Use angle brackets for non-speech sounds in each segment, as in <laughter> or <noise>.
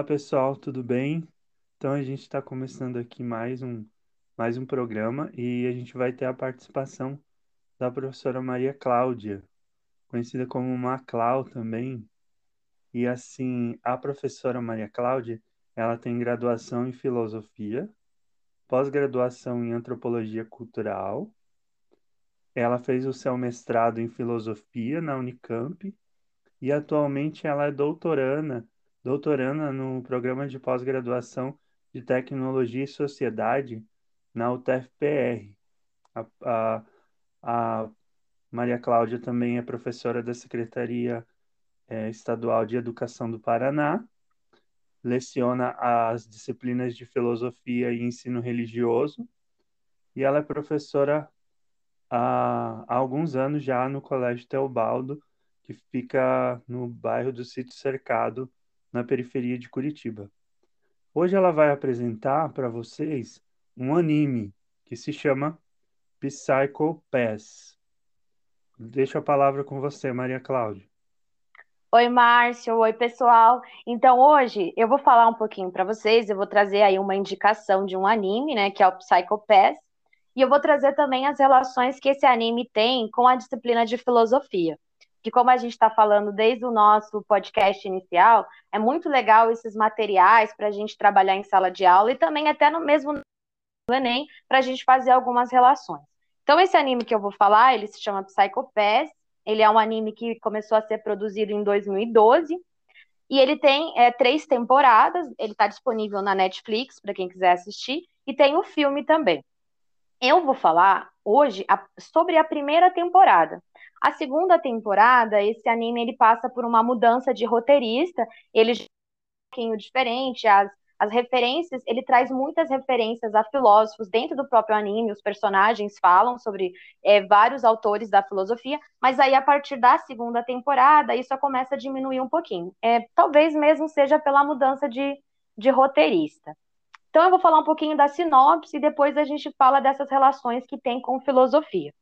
Olá pessoal, tudo bem? Então a gente está começando aqui mais um, mais um programa e a gente vai ter a participação da professora Maria Cláudia, conhecida como Maclau também. E assim, a professora Maria Cláudia, ela tem graduação em filosofia, pós-graduação em antropologia cultural. Ela fez o seu mestrado em filosofia na Unicamp e atualmente ela é doutoranda doutoranda no programa de pós-graduação de Tecnologia e Sociedade na UTFPR. A, a, a Maria Cláudia também é professora da Secretaria é, Estadual de Educação do Paraná, leciona as disciplinas de Filosofia e Ensino Religioso, e ela é professora há, há alguns anos já no Colégio Teobaldo, que fica no bairro do Sítio Cercado, na periferia de Curitiba. Hoje ela vai apresentar para vocês um anime que se chama Psycho Pass. Deixo a palavra com você, Maria Cláudia. Oi, Márcio. Oi, pessoal. Então, hoje eu vou falar um pouquinho para vocês. Eu vou trazer aí uma indicação de um anime, né, que é o Psycho Pass. E eu vou trazer também as relações que esse anime tem com a disciplina de filosofia que como a gente está falando desde o nosso podcast inicial, é muito legal esses materiais para a gente trabalhar em sala de aula e também até no mesmo do Enem para a gente fazer algumas relações. Então esse anime que eu vou falar, ele se chama Psycho Pass, ele é um anime que começou a ser produzido em 2012 e ele tem é, três temporadas, ele está disponível na Netflix para quem quiser assistir. E tem o filme também. Eu vou falar hoje a, sobre a primeira temporada, a segunda temporada, esse anime ele passa por uma mudança de roteirista, ele é um pouquinho diferente, as, as referências, ele traz muitas referências a filósofos dentro do próprio anime, os personagens falam sobre é, vários autores da filosofia, mas aí a partir da segunda temporada isso começa a diminuir um pouquinho. É, talvez mesmo seja pela mudança de, de roteirista. Então eu vou falar um pouquinho da sinopse e depois a gente fala dessas relações que tem com filosofia.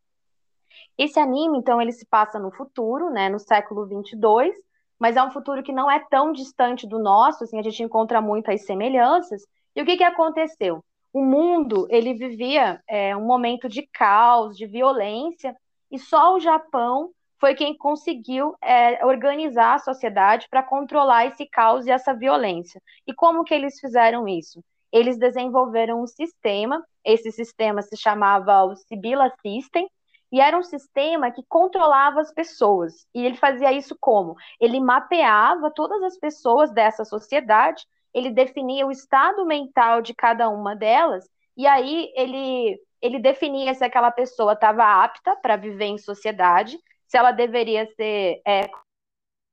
Esse anime, então, ele se passa no futuro, né, no século 22, mas é um futuro que não é tão distante do nosso, assim, a gente encontra muitas semelhanças. E o que, que aconteceu? O mundo, ele vivia é, um momento de caos, de violência, e só o Japão foi quem conseguiu é, organizar a sociedade para controlar esse caos e essa violência. E como que eles fizeram isso? Eles desenvolveram um sistema, esse sistema se chamava o Sibila System, e era um sistema que controlava as pessoas. E ele fazia isso como? Ele mapeava todas as pessoas dessa sociedade, ele definia o estado mental de cada uma delas, e aí ele, ele definia se aquela pessoa estava apta para viver em sociedade, se ela deveria ser é,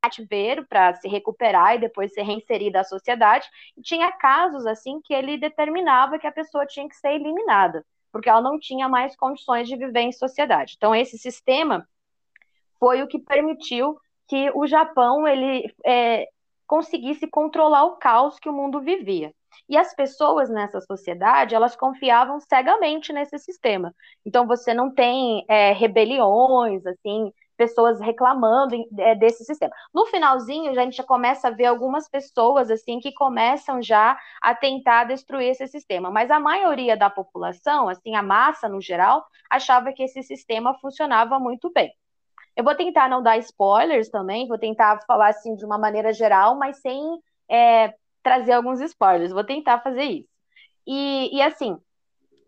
cativeiro para se recuperar e depois ser reinserida à sociedade. E tinha casos assim que ele determinava que a pessoa tinha que ser eliminada porque ela não tinha mais condições de viver em sociedade. Então, esse sistema foi o que permitiu que o Japão ele é, conseguisse controlar o caos que o mundo vivia. E as pessoas nessa sociedade, elas confiavam cegamente nesse sistema. Então, você não tem é, rebeliões, assim, pessoas reclamando é, desse sistema. No finalzinho, a gente já começa a ver algumas pessoas assim que começam já a tentar destruir esse sistema, mas a maioria da população, assim, a massa no geral, achava que esse sistema funcionava muito bem. Eu vou tentar não dar spoilers também, vou tentar falar assim de uma maneira geral, mas sem é, trazer alguns spoilers. Vou tentar fazer isso. E, e assim,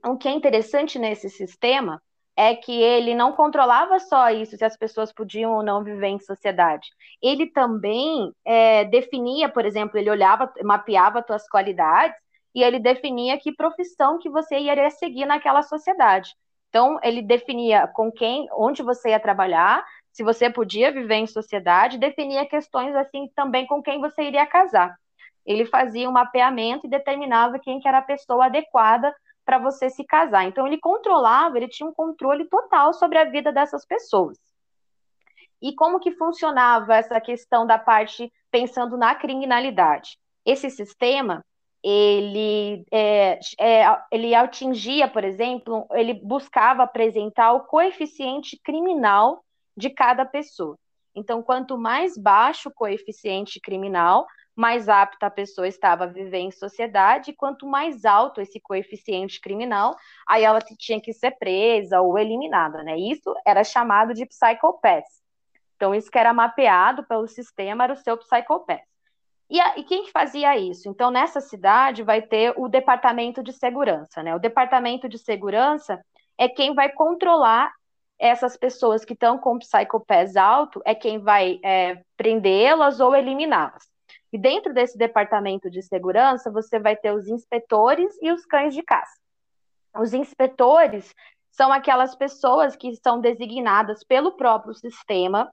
o que é interessante nesse sistema é que ele não controlava só isso, se as pessoas podiam ou não viver em sociedade. Ele também é, definia, por exemplo, ele olhava, mapeava suas qualidades e ele definia que profissão que você iria seguir naquela sociedade. Então, ele definia com quem, onde você ia trabalhar, se você podia viver em sociedade, definia questões assim também com quem você iria casar. Ele fazia um mapeamento e determinava quem que era a pessoa adequada para você se casar. Então ele controlava, ele tinha um controle total sobre a vida dessas pessoas. E como que funcionava essa questão da parte pensando na criminalidade? Esse sistema ele, é, é, ele atingia, por exemplo, ele buscava apresentar o coeficiente criminal de cada pessoa. Então, quanto mais baixo o coeficiente criminal, mais apta a pessoa estava a viver em sociedade, e quanto mais alto esse coeficiente criminal, aí ela tinha que ser presa ou eliminada, né? Isso era chamado de psychopath. Então, isso que era mapeado pelo sistema era o seu psychopath. E, a, e quem fazia isso? Então, nessa cidade vai ter o departamento de segurança, né? O departamento de segurança é quem vai controlar essas pessoas que estão com psicopés alto, é quem vai é, prendê-las ou eliminá-las. E dentro desse departamento de segurança, você vai ter os inspetores e os cães de caça. Os inspetores são aquelas pessoas que são designadas pelo próprio sistema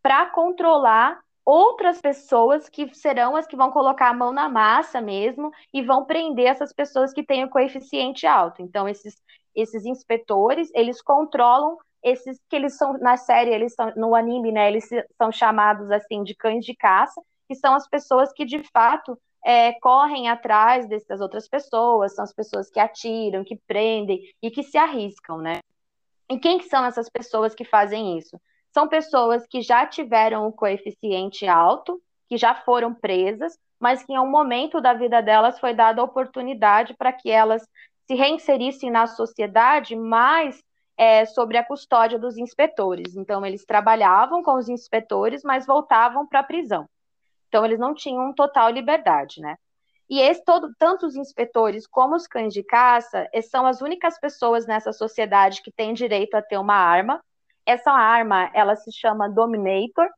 para controlar outras pessoas que serão as que vão colocar a mão na massa mesmo e vão prender essas pessoas que têm o coeficiente alto. Então, esses, esses inspetores, eles controlam esses que eles são, na série, eles são, no anime, né, eles são chamados, assim, de cães de caça, que são as pessoas que, de fato, é, correm atrás dessas outras pessoas, são as pessoas que atiram, que prendem e que se arriscam, né? E quem que são essas pessoas que fazem isso? São pessoas que já tiveram o coeficiente alto, que já foram presas, mas que em um momento da vida delas foi dada a oportunidade para que elas se reinserissem na sociedade, mais é, sobre a custódia dos inspetores. Então, eles trabalhavam com os inspetores, mas voltavam para a prisão. Então, eles não tinham total liberdade, né? E esse, todo, tanto os inspetores como os cães de caça são as únicas pessoas nessa sociedade que têm direito a ter uma arma. Essa arma, ela se chama Dominator,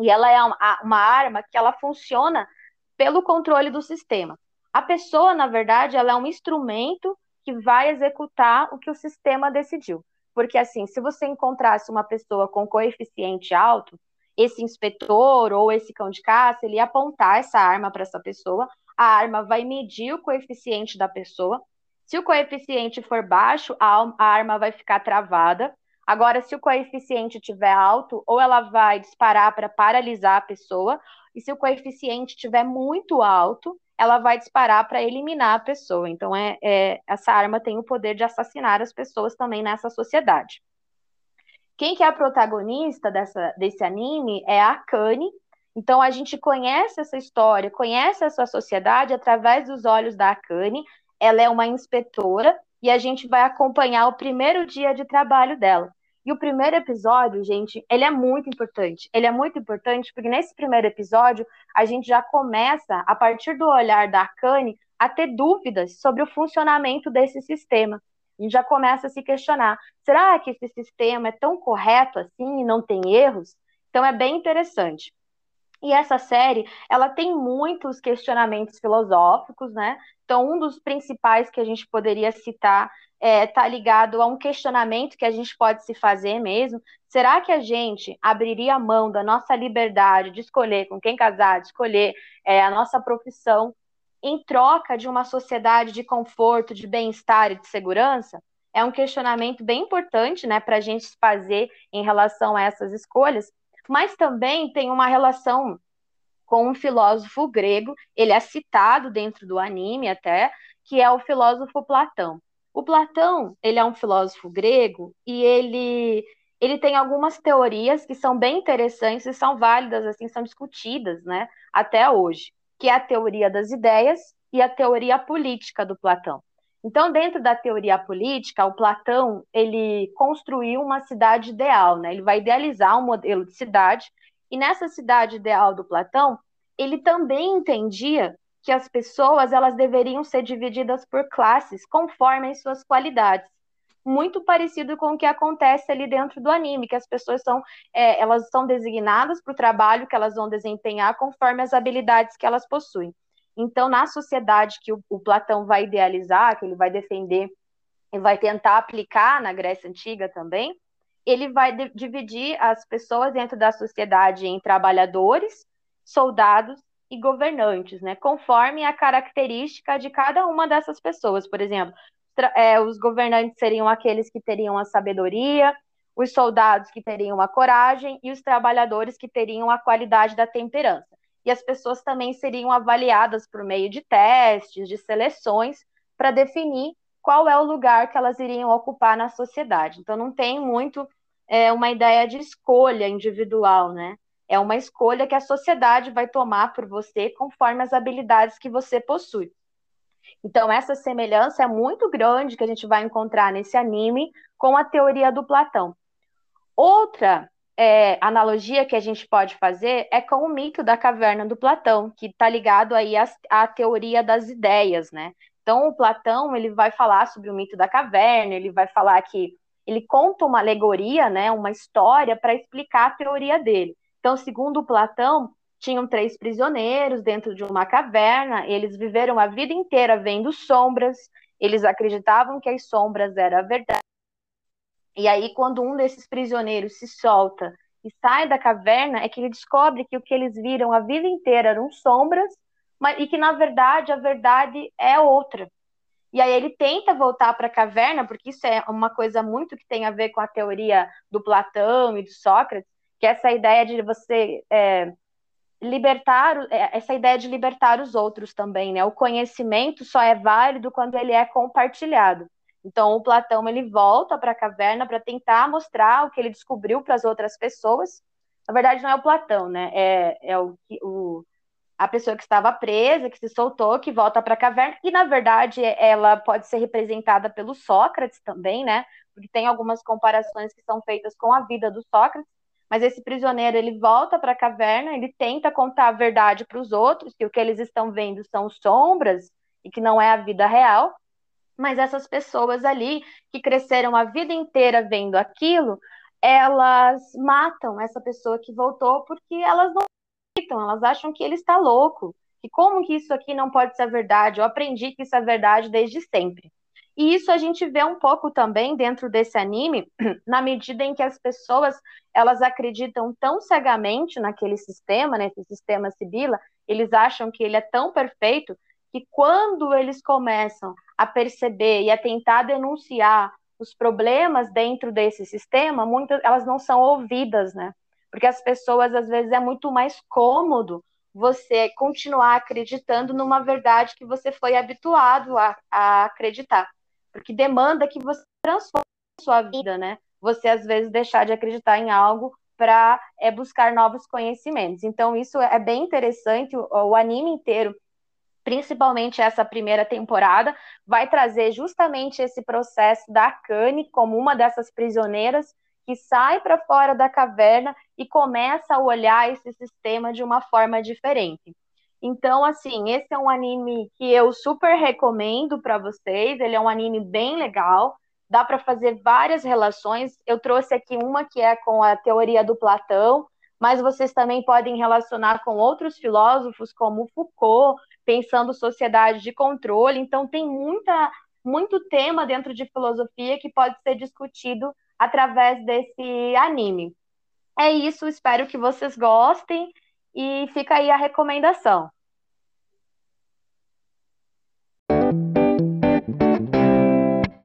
e ela é uma, uma arma que ela funciona pelo controle do sistema. A pessoa, na verdade, ela é um instrumento que vai executar o que o sistema decidiu. Porque, assim, se você encontrasse uma pessoa com coeficiente alto, esse inspetor ou esse cão de caça, ele apontar essa arma para essa pessoa, a arma vai medir o coeficiente da pessoa. Se o coeficiente for baixo, a, arma vai ficar travada. Agora, se o coeficiente estiver alto, ou ela vai disparar para paralisar a pessoa, e se o coeficiente estiver muito alto, ela vai disparar para eliminar a pessoa. Então, é, é, essa arma tem o poder de assassinar as pessoas também nessa sociedade. Quem que é a protagonista dessa, desse anime é a Akane. Então a gente conhece essa história, conhece essa sociedade através dos olhos da Akane. Ela é uma inspetora e a gente vai acompanhar o primeiro dia de trabalho dela. E o primeiro episódio, gente, ele é muito importante. Ele é muito importante porque nesse primeiro episódio a gente já começa, a partir do olhar da Akane, a ter dúvidas sobre o funcionamento desse sistema a gente já começa a se questionar: será que esse sistema é tão correto assim e não tem erros? Então é bem interessante. E essa série, ela tem muitos questionamentos filosóficos, né? Então, um dos principais que a gente poderia citar está é, tá ligado a um questionamento que a gente pode se fazer mesmo. Será que a gente abriria mão da nossa liberdade de escolher com quem casar, de escolher é, a nossa profissão em troca de uma sociedade de conforto, de bem-estar e de segurança, é um questionamento bem importante né, para a gente fazer em relação a essas escolhas, mas também tem uma relação com um filósofo grego, ele é citado dentro do anime até, que é o filósofo Platão. O Platão, ele é um filósofo grego e ele ele tem algumas teorias que são bem interessantes e são válidas, assim, são discutidas, né, até hoje que é a teoria das ideias e a teoria política do Platão. Então, dentro da teoria política, o Platão ele construiu uma cidade ideal, né? Ele vai idealizar um modelo de cidade e nessa cidade ideal do Platão, ele também entendia que as pessoas elas deveriam ser divididas por classes conforme as suas qualidades muito parecido com o que acontece ali dentro do anime, que as pessoas são, é, elas são designadas para o trabalho que elas vão desempenhar conforme as habilidades que elas possuem. Então, na sociedade que o, o Platão vai idealizar, que ele vai defender e vai tentar aplicar na Grécia Antiga também, ele vai dividir as pessoas dentro da sociedade em trabalhadores, soldados e governantes, né? Conforme a característica de cada uma dessas pessoas. Por exemplo, é, os governantes seriam aqueles que teriam a sabedoria, os soldados que teriam a coragem e os trabalhadores que teriam a qualidade da temperança. E as pessoas também seriam avaliadas por meio de testes, de seleções, para definir qual é o lugar que elas iriam ocupar na sociedade. Então, não tem muito é, uma ideia de escolha individual, né? É uma escolha que a sociedade vai tomar por você conforme as habilidades que você possui. Então, essa semelhança é muito grande que a gente vai encontrar nesse anime com a teoria do Platão. Outra é, analogia que a gente pode fazer é com o mito da caverna do Platão, que está ligado aí à, à, teoria das ideias, né? Então, o Platão ele vai falar sobre o mito da caverna, ele vai falar que ele conta uma alegoria, né, uma história para explicar a teoria dele. Então, segundo Platão, tinham três prisioneiros dentro de uma caverna, eles viveram a vida inteira vendo sombras, eles acreditavam que as sombras eram a verdade. E aí, quando um desses prisioneiros se solta e sai da caverna, é que ele descobre que o que eles viram a vida inteira eram sombras, mas, e que, na verdade, a verdade é outra. E aí ele tenta voltar para a caverna, porque isso é uma coisa muito que tem a ver com a teoria do Platão e do Sócrates, que é essa ideia de você é, libertar, é, essa ideia de libertar os outros também, né? O conhecimento só é válido quando ele é compartilhado. Então, o Platão ele volta para a caverna para tentar mostrar o que ele descobriu para as outras pessoas. Na verdade, não é o Platão, né? É, é o, o, a pessoa que estava presa, que se soltou, que volta para a caverna. E, na verdade, ela pode ser representada pelo Sócrates também, né? Porque tem algumas comparações que são feitas com a vida do Sócrates. Mas esse prisioneiro ele volta para a caverna, ele tenta contar a verdade para os outros, que o que eles estão vendo são sombras e que não é a vida real. Mas essas pessoas ali que cresceram a vida inteira vendo aquilo, elas matam essa pessoa que voltou porque elas não acreditam, elas acham que ele está louco. E como que isso aqui não pode ser verdade? Eu aprendi que isso é verdade desde sempre. E isso a gente vê um pouco também dentro desse anime, <clears throat> na medida em que as pessoas elas acreditam tão cegamente naquele sistema, nesse sistema Sibila, eles acham que ele é tão perfeito que quando eles começam a perceber e a tentar denunciar os problemas dentro desse sistema, muitas elas não são ouvidas, né? Porque as pessoas às vezes é muito mais cômodo você continuar acreditando numa verdade que você foi habituado a, a acreditar porque demanda que você transforme a sua vida, né? Você às vezes deixar de acreditar em algo para é, buscar novos conhecimentos. Então isso é bem interessante. O, o anime inteiro principalmente essa primeira temporada, vai trazer justamente esse processo da Kanye como uma dessas prisioneiras que sai para fora da caverna e começa a olhar esse sistema de uma forma diferente. Então, assim, esse é um anime que eu super recomendo para vocês. Ele é um anime bem legal. Dá para fazer várias relações. Eu trouxe aqui uma que é com a teoria do Platão, mas vocês também podem relacionar com outros filósofos, como Foucault, pensando sociedade de controle. Então, tem muita, muito tema dentro de filosofia que pode ser discutido através desse anime. É isso, espero que vocês gostem e fica aí a recomendação.